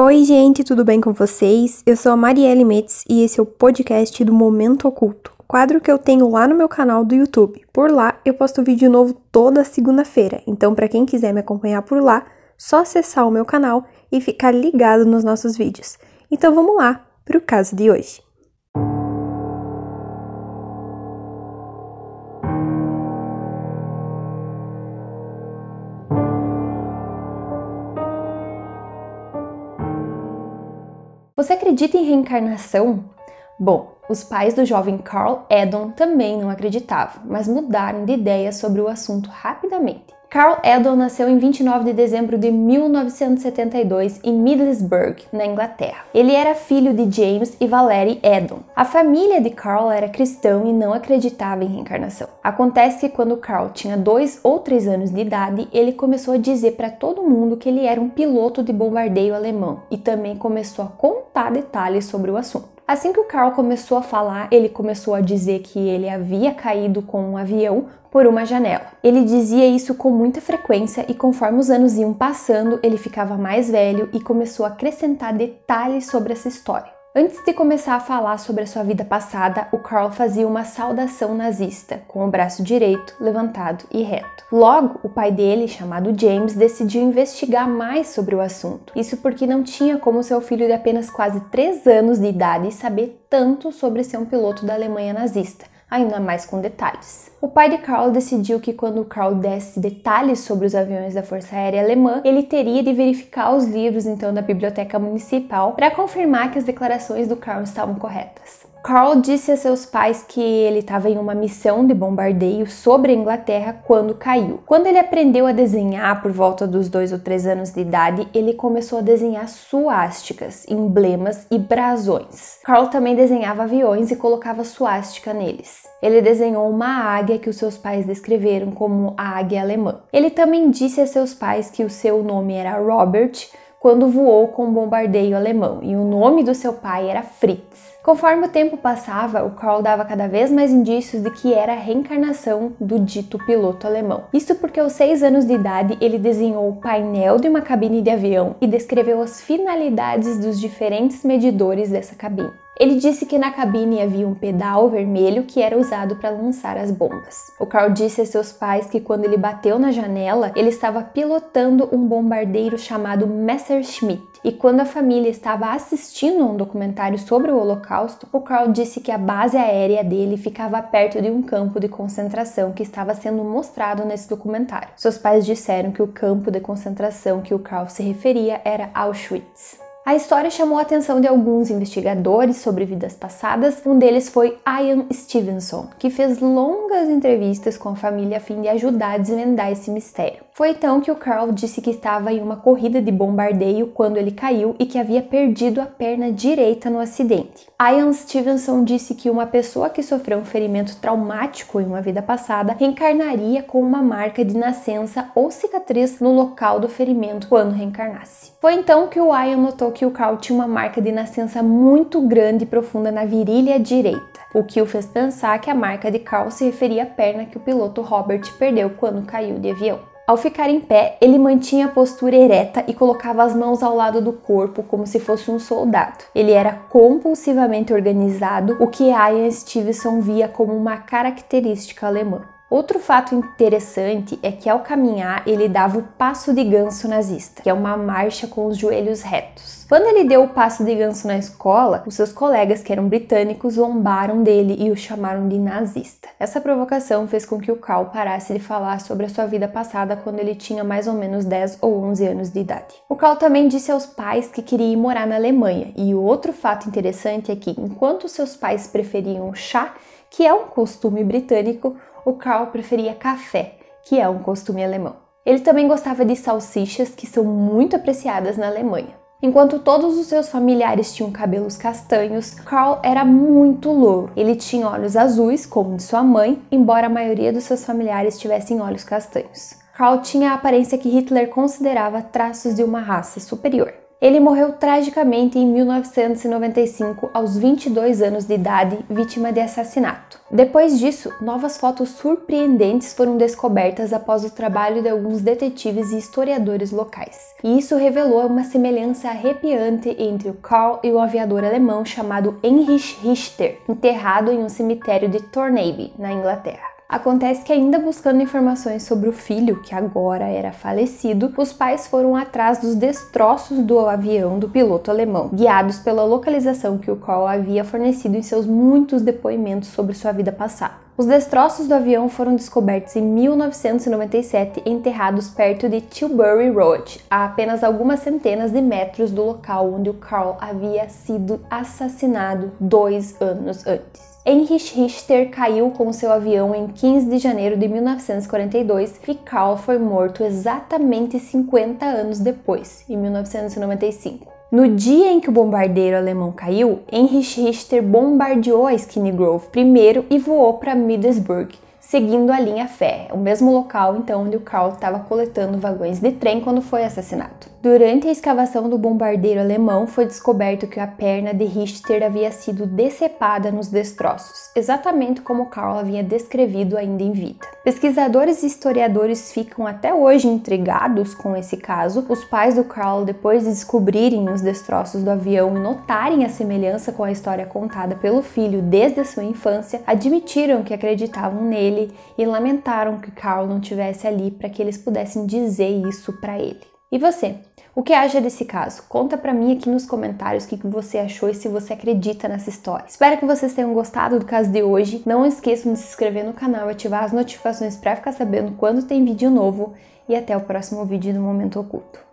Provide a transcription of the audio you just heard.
Oi, gente, tudo bem com vocês? Eu sou a Marielle Metz e esse é o podcast do Momento Oculto, quadro que eu tenho lá no meu canal do YouTube. Por lá eu posto vídeo novo toda segunda-feira, então para quem quiser me acompanhar por lá, só acessar o meu canal e ficar ligado nos nossos vídeos. Então vamos lá para o caso de hoje. Você acredita em reencarnação? Bom, os pais do jovem Carl Edon também não acreditavam, mas mudaram de ideia sobre o assunto rapidamente. Carl Edon nasceu em 29 de dezembro de 1972 em Middlesbrough, na Inglaterra. Ele era filho de James e Valerie Edon. A família de Carl era cristã e não acreditava em reencarnação. Acontece que quando Carl tinha dois ou três anos de idade, ele começou a dizer para todo mundo que ele era um piloto de bombardeio alemão e também começou a contar detalhes sobre o assunto. Assim que o Carl começou a falar, ele começou a dizer que ele havia caído com um avião por uma janela. Ele dizia isso com muita frequência e conforme os anos iam passando, ele ficava mais velho e começou a acrescentar detalhes sobre essa história. Antes de começar a falar sobre a sua vida passada, o Carl fazia uma saudação nazista, com o braço direito levantado e reto. Logo, o pai dele, chamado James, decidiu investigar mais sobre o assunto. Isso porque não tinha como seu filho de apenas quase 3 anos de idade saber tanto sobre ser um piloto da Alemanha nazista ainda mais com detalhes. O pai de Carl decidiu que quando Carl desse detalhes sobre os aviões da Força Aérea Alemã, ele teria de verificar os livros então da biblioteca municipal para confirmar que as declarações do Carl estavam corretas. Carl disse a seus pais que ele estava em uma missão de bombardeio sobre a Inglaterra quando caiu. Quando ele aprendeu a desenhar por volta dos dois ou três anos de idade, ele começou a desenhar suásticas, emblemas e brasões. Carl também desenhava aviões e colocava suástica neles. Ele desenhou uma águia que os seus pais descreveram como a águia alemã. Ele também disse a seus pais que o seu nome era Robert quando voou com um bombardeio alemão e o nome do seu pai era Fritz. Conforme o tempo passava, o Carl dava cada vez mais indícios de que era a reencarnação do dito piloto alemão. Isso porque aos seis anos de idade ele desenhou o painel de uma cabine de avião e descreveu as finalidades dos diferentes medidores dessa cabine. Ele disse que na cabine havia um pedal vermelho que era usado para lançar as bombas. O Carl disse a seus pais que quando ele bateu na janela, ele estava pilotando um bombardeiro chamado Messerschmitt. E quando a família estava assistindo a um documentário sobre o Holocausto, o Carl disse que a base aérea dele ficava perto de um campo de concentração que estava sendo mostrado nesse documentário. Seus pais disseram que o campo de concentração que o Carl se referia era Auschwitz. A história chamou a atenção de alguns investigadores sobre vidas passadas. Um deles foi Ian Stevenson, que fez longas entrevistas com a família a fim de ajudar a desvendar esse mistério. Foi então que o Carl disse que estava em uma corrida de bombardeio quando ele caiu e que havia perdido a perna direita no acidente. Ian Stevenson disse que uma pessoa que sofreu um ferimento traumático em uma vida passada reencarnaria com uma marca de nascença ou cicatriz no local do ferimento quando reencarnasse. Foi então que o Ian notou que o Carl tinha uma marca de nascença muito grande e profunda na virilha direita, o que o fez pensar que a marca de Carl se referia à perna que o piloto Robert perdeu quando caiu de avião. Ao ficar em pé, ele mantinha a postura ereta e colocava as mãos ao lado do corpo como se fosse um soldado. Ele era compulsivamente organizado, o que Ian Stevenson via como uma característica alemã. Outro fato interessante é que ao caminhar ele dava o passo de ganso nazista, que é uma marcha com os joelhos retos. Quando ele deu o passo de ganso na escola, os seus colegas, que eram britânicos, zombaram dele e o chamaram de nazista. Essa provocação fez com que o Carl parasse de falar sobre a sua vida passada quando ele tinha mais ou menos 10 ou 11 anos de idade. O Carl também disse aos pais que queria ir morar na Alemanha, e outro fato interessante é que, enquanto seus pais preferiam chá, que é um costume britânico, o Carl preferia café, que é um costume alemão. Ele também gostava de salsichas, que são muito apreciadas na Alemanha. Enquanto todos os seus familiares tinham cabelos castanhos, Carl era muito louro. Ele tinha olhos azuis, como de sua mãe, embora a maioria dos seus familiares tivessem olhos castanhos. Carl tinha a aparência que Hitler considerava traços de uma raça superior. Ele morreu tragicamente em 1995, aos 22 anos de idade, vítima de assassinato. Depois disso, novas fotos surpreendentes foram descobertas após o trabalho de alguns detetives e historiadores locais. E isso revelou uma semelhança arrepiante entre o Carl e o aviador alemão chamado Heinrich Richter, enterrado em um cemitério de Thornaby, na Inglaterra. Acontece que, ainda buscando informações sobre o filho, que agora era falecido, os pais foram atrás dos destroços do avião do piloto alemão, guiados pela localização que o Carl havia fornecido em seus muitos depoimentos sobre sua vida passada. Os destroços do avião foram descobertos em 1997 enterrados perto de Tilbury Road, a apenas algumas centenas de metros do local onde o Carl havia sido assassinado dois anos antes. Heinrich Richter caiu com seu avião em 15 de janeiro de 1942 e Karl foi morto exatamente 50 anos depois, em 1995. No dia em que o bombardeiro alemão caiu, Heinrich Richter bombardeou a Skinny Grove primeiro e voou para Middlesbrough, seguindo a linha férrea, o mesmo local então onde o Karl estava coletando vagões de trem quando foi assassinado. Durante a escavação do bombardeiro alemão, foi descoberto que a perna de Richter havia sido decepada nos destroços, exatamente como Karl havia descrevido ainda em vida. Pesquisadores e historiadores ficam até hoje intrigados com esse caso. Os pais do Karl, depois de descobrirem os destroços do avião e notarem a semelhança com a história contada pelo filho desde a sua infância, admitiram que acreditavam nele e lamentaram que Karl não tivesse ali para que eles pudessem dizer isso para ele. E você? O que acha desse caso? Conta para mim aqui nos comentários o que você achou e se você acredita nessa história. Espero que vocês tenham gostado do caso de hoje. Não esqueçam de se inscrever no canal e ativar as notificações para ficar sabendo quando tem vídeo novo. E até o próximo vídeo do Momento Oculto.